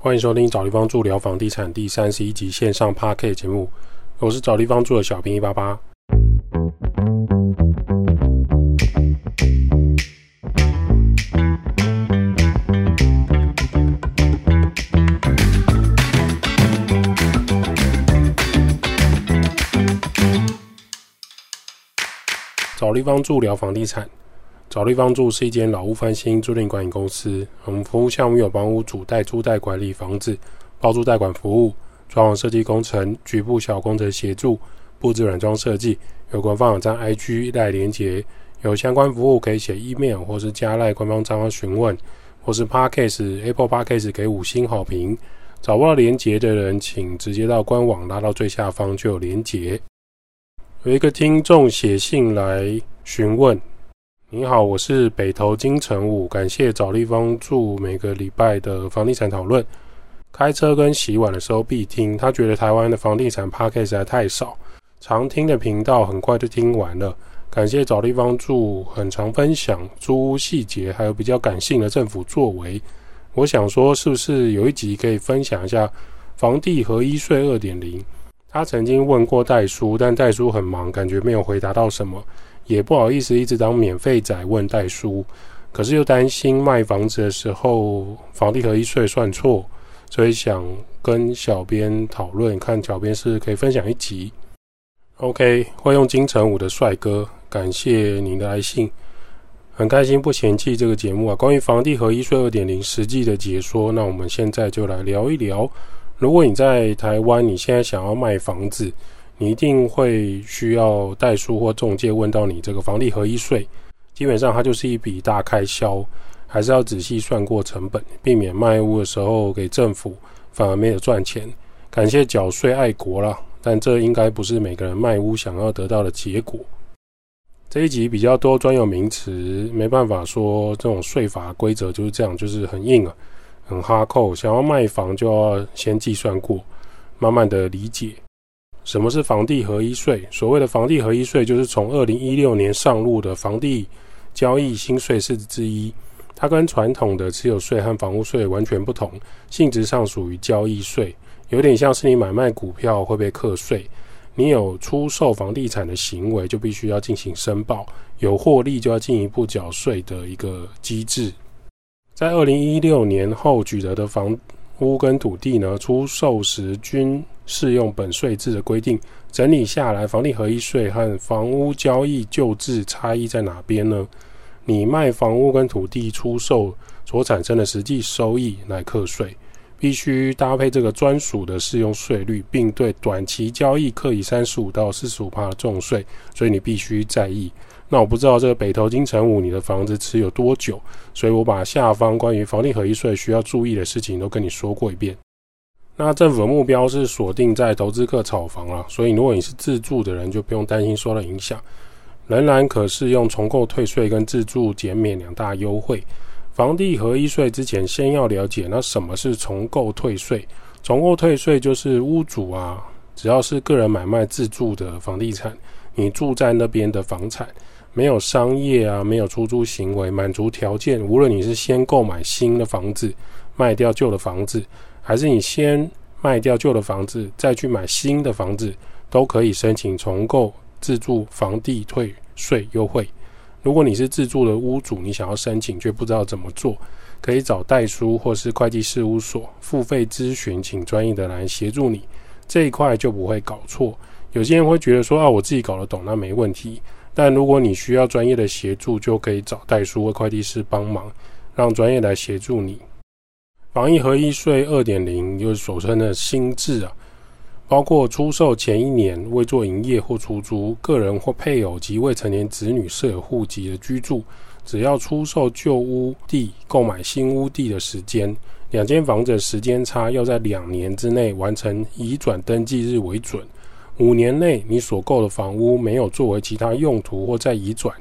欢迎收听找地方住聊房地产第三十一集线上 p a r k 节目，我是找地方住的小兵一八八。找地方住聊房地产。找地方住是一间老屋翻新租赁管理公司。我们服务项目有帮屋主代租代管理房子、包租代管服务、装潢设计工程、局部小工程协助、布置软装设计。有官方网站 IG 赖连接，有相关服务可以写 email 或是加赖官方账号询问，或是 Parkcase Apple Parkcase 给五星好评。找不到连接的人，请直接到官网拉到最下方就有连接。有一个听众写信来询问。你好，我是北投金城武，感谢找地方住每个礼拜的房地产讨论。开车跟洗碗的时候必听。他觉得台湾的房地产 p a c k 实在太少，常听的频道很快就听完了。感谢找地方住，很常分享租屋细节，还有比较感性的政府作为。我想说，是不是有一集可以分享一下房地合一税二点零？他曾经问过代书，但代书很忙，感觉没有回答到什么。也不好意思一直当免费仔问代书，可是又担心卖房子的时候房地合一税算错，所以想跟小编讨论，看小编是可以分享一集。OK，会用金城武的帅哥，感谢您的来信，很开心不嫌弃这个节目啊。关于房地合一税二点零实际的解说，那我们现在就来聊一聊。如果你在台湾，你现在想要卖房子。你一定会需要代书或中介问到你这个房地合一税，基本上它就是一笔大开销，还是要仔细算过成本，避免卖屋的时候给政府反而没有赚钱。感谢缴税爱国了，但这应该不是每个人卖屋想要得到的结果。这一集比较多专有名词，没办法说这种税法规则就是这样，就是很硬啊，很哈扣。想要卖房就要先计算过，慢慢的理解。什么是房地合一税？所谓的房地合一税，就是从二零一六年上路的房地交易新税制之一。它跟传统的持有税和房屋税完全不同，性质上属于交易税，有点像是你买卖股票会被课税。你有出售房地产的行为，就必须要进行申报；有获利，就要进一步缴税的一个机制。在二零一六年后取得的房屋跟土地呢，出售时均。适用本税制的规定，整理下来，房地合一税和房屋交易旧制差异在哪边呢？你卖房屋跟土地出售所产生的实际收益来课税，必须搭配这个专属的适用税率，并对短期交易课以三十五到四十五的重税，所以你必须在意。那我不知道这个北投金城武你的房子持有多久，所以我把下方关于房地合一税需要注意的事情都跟你说过一遍。那政府的目标是锁定在投资客炒房啊，所以如果你是自住的人，就不用担心受到影响，仍然可适用重购退税跟自住减免两大优惠。房地合一税之前，先要了解那什么是重购退税。重购退税就是屋主啊，只要是个人买卖自住的房地产，你住在那边的房产，没有商业啊，没有出租行为，满足条件，无论你是先购买新的房子，卖掉旧的房子。还是你先卖掉旧的房子，再去买新的房子，都可以申请重购自住房地退税优惠。如果你是自住的屋主，你想要申请却不知道怎么做，可以找代书或是会计事务所付费咨询，请专业的来协助你，这一块就不会搞错。有些人会觉得说啊，我自己搞得懂，那没问题。但如果你需要专业的协助，就可以找代书或会计师帮忙，让专业来协助你。防疫合一税二点零就是所称的新制啊，包括出售前一年未做营业或出租，个人或配偶及未成年子女设有户籍的居住，只要出售旧屋地购买新屋地的时间，两间房子时间差要在两年之内完成移转登记日为准。五年内你所购的房屋没有作为其他用途或再移转，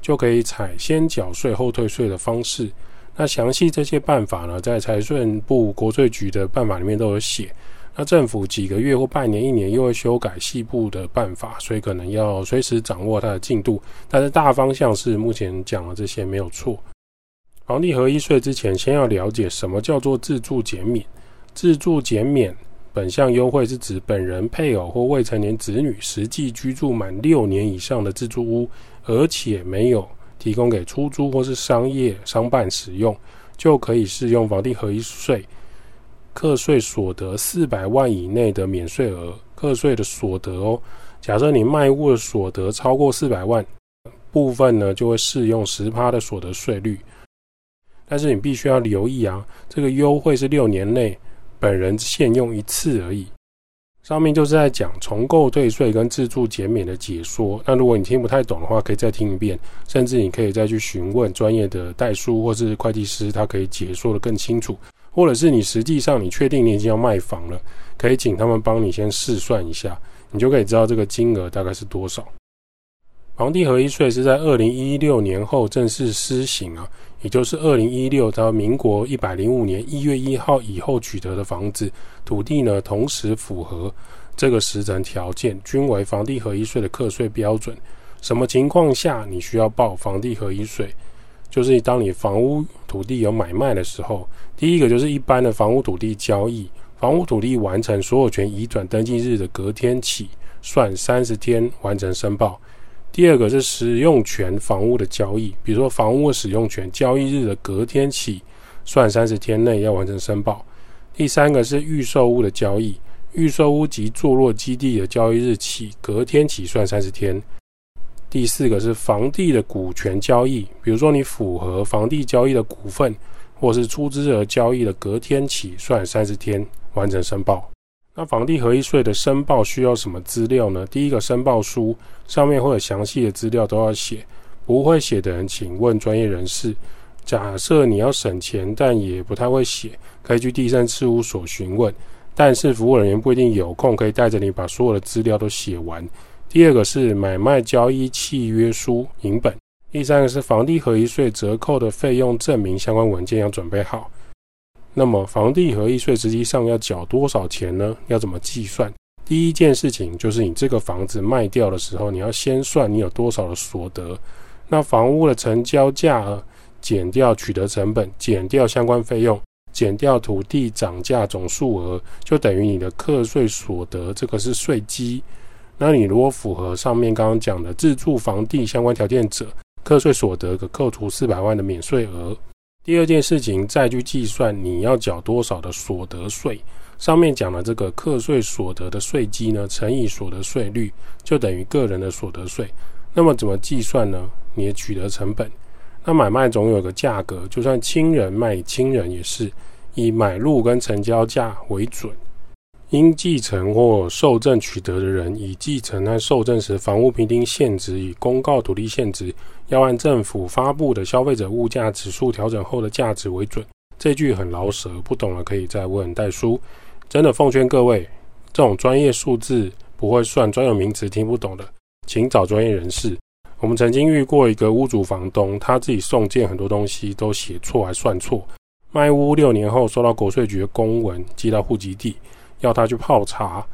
就可以采先缴税后退税的方式。那详细这些办法呢，在财政部国税局的办法里面都有写。那政府几个月或半年、一年又会修改细部的办法，所以可能要随时掌握它的进度。但是大方向是目前讲的这些没有错。房地合一税之前，先要了解什么叫做自住减免。自住减免本项优惠是指本人、配偶或未成年子女实际居住满六年以上的自住屋，而且没有提供给出租或是商业商办使用，就可以适用房地合一税课税所得四百万以内的免税额课税的所得哦。假设你卖物的所得超过四百万，部分呢就会适用十趴的所得税率。但是你必须要留意啊，这个优惠是六年内本人限用一次而已。上面就是在讲重构退税跟自住减免的解说。那如果你听不太懂的话，可以再听一遍，甚至你可以再去询问专业的代书或是会计师，他可以解说的更清楚。或者是你实际上你确定你已经要卖房了，可以请他们帮你先试算一下，你就可以知道这个金额大概是多少。房地合一税是在二零一六年后正式施行啊，也就是二零一六到民国一百零五年一月一号以后取得的房子土地呢，同时符合这个时程条件，均为房地合一税的课税标准。什么情况下你需要报房地合一税？就是当你房屋土地有买卖的时候，第一个就是一般的房屋土地交易，房屋土地完成所有权移转登记日的隔天起算三十天完成申报。第二个是使用权房屋的交易，比如说房屋使用权交易日的隔天起算三十天内要完成申报。第三个是预售屋的交易，预售屋及坐落基地的交易日起隔天起算三十天。第四个是房地的股权交易，比如说你符合房地交易的股份或是出资额交易的隔天起算三十天完成申报。那房地合一税的申报需要什么资料呢？第一个申报书上面会有详细的资料都要写，不会写的人请问专业人士。假设你要省钱，但也不太会写，可以去第三事务所询问。但是服务人员不一定有空可以带着你把所有的资料都写完。第二个是买卖交易契约书影本。第三个是房地合一税折扣的费用证明相关文件要准备好。那么，房地合一税实际上要缴多少钱呢？要怎么计算？第一件事情就是你这个房子卖掉的时候，你要先算你有多少的所得。那房屋的成交价额减掉取得成本，减掉相关费用，减掉土地涨价总数额，就等于你的课税所得。这个是税基。那你如果符合上面刚刚讲的自住房地相关条件者，课税所得可扣除四百万的免税额。第二件事情，再去计算你要缴多少的所得税。上面讲的这个课税所得的税基呢，乘以所得税率，就等于个人的所得税。那么怎么计算呢？你的取得成本。那买卖总有个价格，就算亲人卖亲人，也是以买入跟成交价为准。因继承或受赠取得的人，以继承和受赠时房屋评定现值与公告土地现值，要按政府发布的消费者物价指数调整后的价值为准。这句很老舍，不懂了可以再问代书。真的奉劝各位，这种专业数字不会算，专有名词听不懂的，请找专业人士。我们曾经遇过一个屋主房东，他自己送件很多东西都写错还算错，卖屋六年后收到国税局的公文寄到户籍地。要他去泡茶，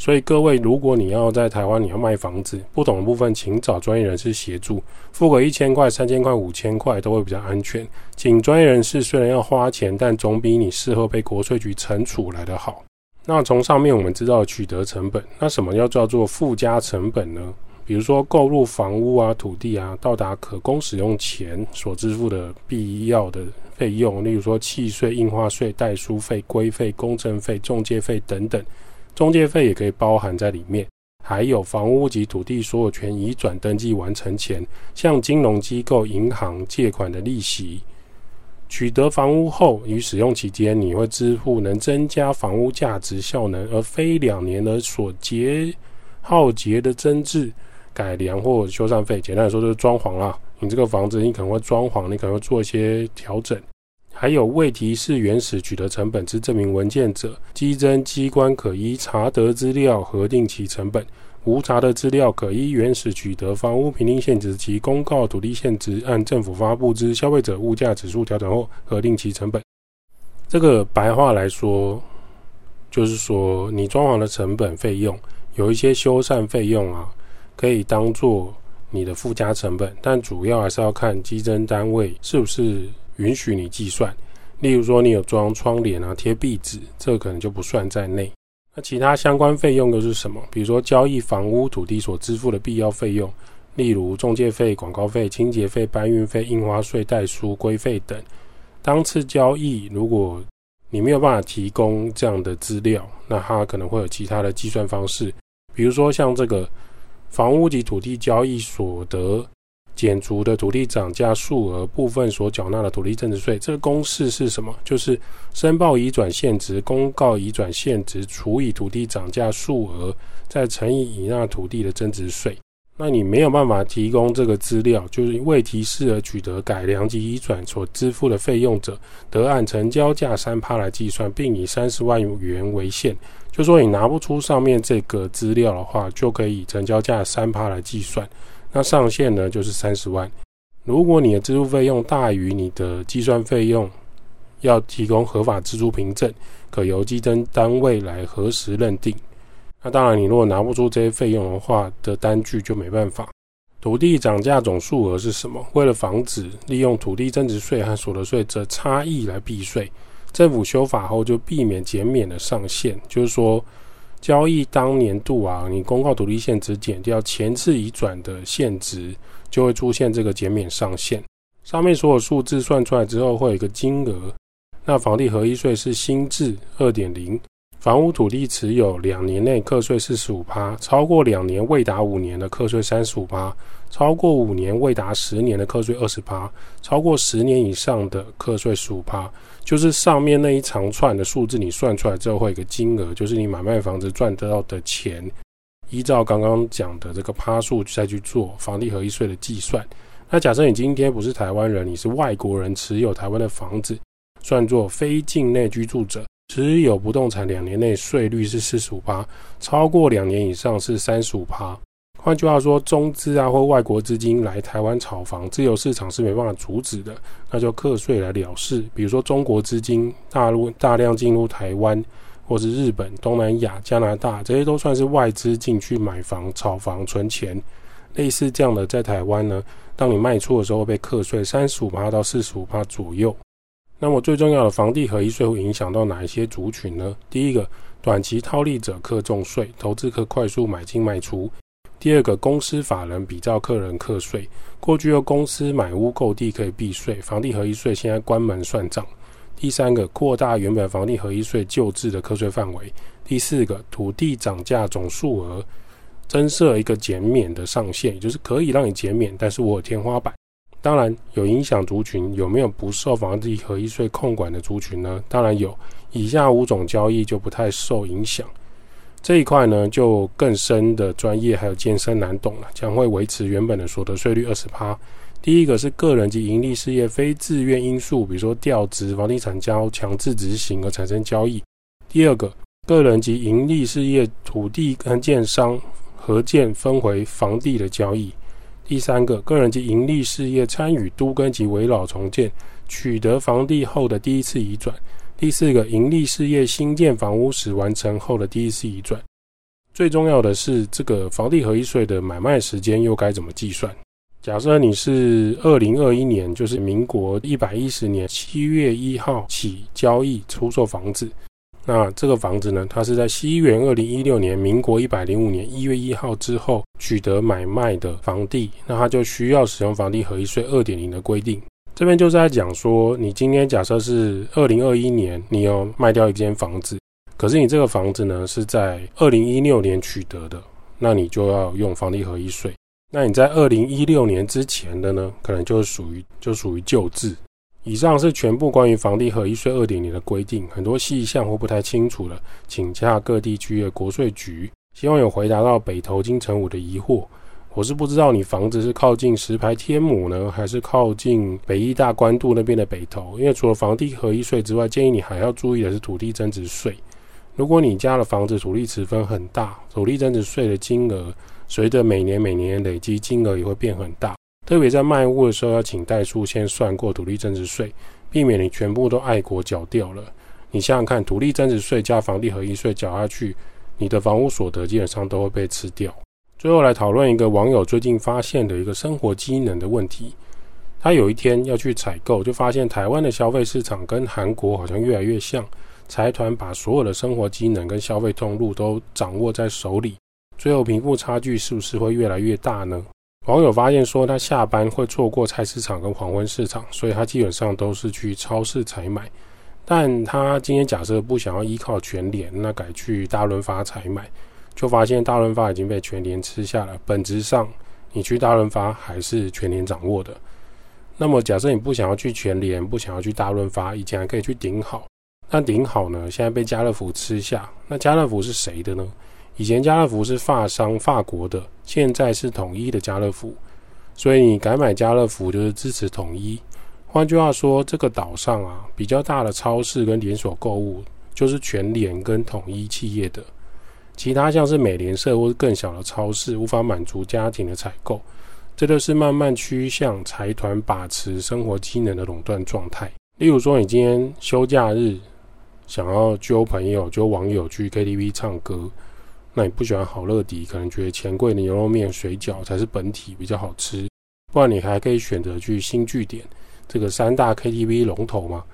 所以各位，如果你要在台湾你要卖房子，不懂的部分，请找专业人士协助，付个一千块、三千块、五千块都会比较安全。请专业人士虽然要花钱，但总比你事后被国税局惩处来得好。那从上面我们知道取得成本，那什么要叫做附加成本呢？比如说购入房屋啊、土地啊，到达可供使用前所支付的必要的费用，例如说契税、印花税、代书费、规费、公证费、中介费等等，中介费也可以包含在里面。还有房屋及土地所有权移转登记完成前，向金融机构、银行借款的利息。取得房屋后与使用期间，你会支付能增加房屋价值效能而非两年而所节耗竭的增值。改良或修缮费，简单来说就是装潢啦。你这个房子，你可能会装潢，你可能会做一些调整。还有未提示原始取得成本之证明文件者，稽征机关可依查得资料核定其成本；无查的资料，可依原始取得房屋评定现值及公告土地现值，按政府发布之消费者物价指数调整后核定其成本。这个白话来说，就是说你装潢的成本费用，有一些修缮费用啊。可以当做你的附加成本，但主要还是要看基征单位是不是允许你计算。例如说你有装窗帘啊、贴壁纸，这个可能就不算在内。那其他相关费用又是什么？比如说交易房屋土地所支付的必要费用，例如中介费、广告费、清洁费、搬运费、印花税、代书规费等。当次交易，如果你没有办法提供这样的资料，那它可能会有其他的计算方式，比如说像这个房屋及土地交易所得。减除的土地涨价数额部分所缴纳的土地增值税，这个公式是什么？就是申报移转现值、公告移转现值除以土地涨价数额，再乘以已纳土地的增值税。那你没有办法提供这个资料，就是未提示而取得改良及移转所支付的费用者，得按成交价三趴来计算，并以三十万元为限。就说你拿不出上面这个资料的话，就可以以成交价三趴来计算。那上限呢就是三十万。如果你的支付费用大于你的计算费用，要提供合法支出凭证，可由基征单位来核实认定。那当然，你如果拿不出这些费用的话，的单据就没办法。土地涨价总数额是什么？为了防止利用土地增值税和所得税这差异来避税，政府修法后就避免减免的上限，就是说。交易当年度啊，你公告独立限值减掉前次已转的限值，就会出现这个减免上限。上面所有数字算出来之后，会有一个金额。那房地合一税是新制二点零。房屋土地持有两年内课税四十五趴，超过两年未达五年的课税三十五趴，超过五年未达十年的课税二十趴，超过十年以上的课税十五趴。就是上面那一长串的数字，你算出来之后会有个金额，就是你买卖房子赚得到的钱，依照刚刚讲的这个趴数再去做房地合一税的计算。那假设你今天不是台湾人，你是外国人，持有台湾的房子，算作非境内居住者。持有不动产两年内税率是四十五趴，超过两年以上是三十五趴。换句话说，中资啊或外国资金来台湾炒房，自由市场是没办法阻止的，那就课税来了事。比如说中国资金大陆大量进入台湾，或是日本、东南亚、加拿大，这些都算是外资进去买房、炒房、存钱。类似这样的，在台湾呢，当你卖出的时候被课税三十五趴到四十五趴左右。那么最重要的房地合一税会影响到哪一些族群呢？第一个，短期套利者课重税，投资客快速买进卖出；第二个，公司法人比照客人课税，过去由公司买屋购地可以避税，房地合一税现在关门算账；第三个，扩大原本房地合一税旧制的课税范围；第四个，土地涨价总数额增设一个减免的上限，也就是可以让你减免，但是我有天花板。当然有影响族群，有没有不受房地合一税控管的族群呢？当然有，以下五种交易就不太受影响。这一块呢，就更深的专业还有艰深难懂了，将会维持原本的所得税率二十趴。第一个是个人及盈利事业非自愿因素，比如说调职、房地产交强制执行而产生交易。第二个，个人及盈利事业土地跟建商合建分回房地的交易。第三个，个人及盈利事业参与都更及围绕重建，取得房地后的第一次移转；第四个，盈利事业新建房屋时完成后的第一次移转。最重要的是，这个房地合一税的买卖时间又该怎么计算？假设你是二零二一年，就是民国一百一十年七月一号起交易出售房子。那这个房子呢？它是在西元二零一六年，民国一百零五年一月一号之后取得买卖的房地，那它就需要使用房地合一税二点零的规定。这边就是在讲说，你今天假设是二零二一年，你要卖掉一间房子，可是你这个房子呢是在二零一六年取得的，那你就要用房地合一税。那你在二零一六年之前的呢，可能就属于就属于旧制。以上是全部关于房地合一税二点零的规定，很多细项或不太清楚了，请洽各地区的国税局。希望有回答到北投金城武的疑惑。我是不知道你房子是靠近石牌天母呢，还是靠近北医大关渡那边的北投？因为除了房地合一税之外，建议你还要注意的是土地增值税。如果你家的房子土地持分很大，土地增值税的金额随着每年每年累积，金额也会变很大。特别在卖屋的时候，要请代书先算过土地增值税，避免你全部都爱国缴掉了。你想想看，土地增值税加房地合一税缴下去，你的房屋所得基本上都会被吃掉。最后来讨论一个网友最近发现的一个生活机能的问题：他有一天要去采购，就发现台湾的消费市场跟韩国好像越来越像，财团把所有的生活机能跟消费通路都掌握在手里，最后贫富差距是不是会越来越大呢？网友发现说，他下班会错过菜市场跟黄昏市场，所以他基本上都是去超市采买。但他今天假设不想要依靠全联，那改去大润发采买，就发现大润发已经被全联吃下了。本质上，你去大润发还是全联掌握的。那么，假设你不想要去全联，不想要去大润发，以前还可以去顶好。那顶好呢？现在被家乐福吃下。那家乐福是谁的呢？以前家乐福是法商法国的，现在是统一的家乐福。所以你改买家乐福就是支持统一。换句话说，这个岛上啊，比较大的超市跟连锁购物就是全联跟统一企业的。其他像是美联社或是更小的超市，无法满足家庭的采购。这就是慢慢趋向财团把持生活机能的垄断状态。例如说，你今天休假日想要揪朋友、揪网友去 KTV 唱歌，那你不喜欢好乐迪，可能觉得钱柜的牛肉面、水饺才是本体比较好吃。不然你还可以选择去新据点这个三大 KTV 龙头嘛。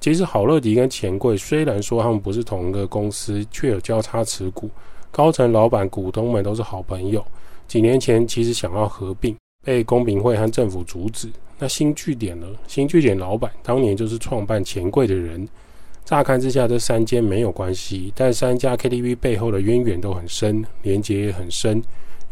其实好乐迪跟钱柜虽然说他们不是同一个公司，却有交叉持股，高层老板、股东们都是好朋友。几年前其实想要合并。被公平会和政府阻止。那新据点呢？新据点老板当年就是创办钱柜的人。乍看之下，这三间没有关系，但三家 KTV 背后的渊源都很深，连结也很深。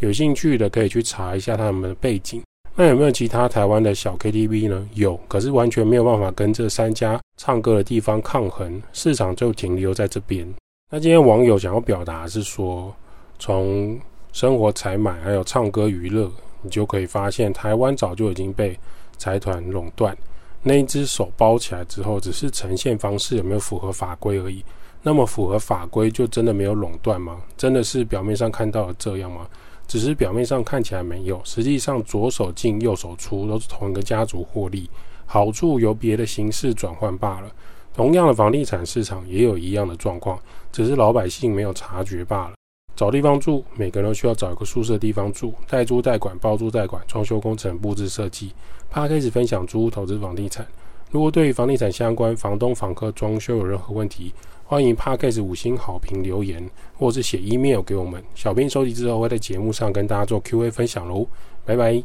有兴趣的可以去查一下他们的背景。那有没有其他台湾的小 KTV 呢？有，可是完全没有办法跟这三家唱歌的地方抗衡，市场就停留在这边。那今天网友想要表达是说，从生活采买还有唱歌娱乐。你就可以发现，台湾早就已经被财团垄断。那一只手包起来之后，只是呈现方式有没有符合法规而已。那么符合法规，就真的没有垄断吗？真的是表面上看到的这样吗？只是表面上看起来没有，实际上左手进右手出，都是同一个家族获利，好处由别的形式转换罢了。同样的房地产市场也有一样的状况，只是老百姓没有察觉罢了。找地方住，每个人都需要找一个宿舍地方住。代租代管、包租代管、装修工程、布置设计。趴开始分享租屋投资房地产。如果对于房地产相关、房东、房客、装修有任何问题，欢迎趴开始五星好评留言，或是写 email 给我们。小编收集之后会在节目上跟大家做 Q&A 分享喽。拜拜。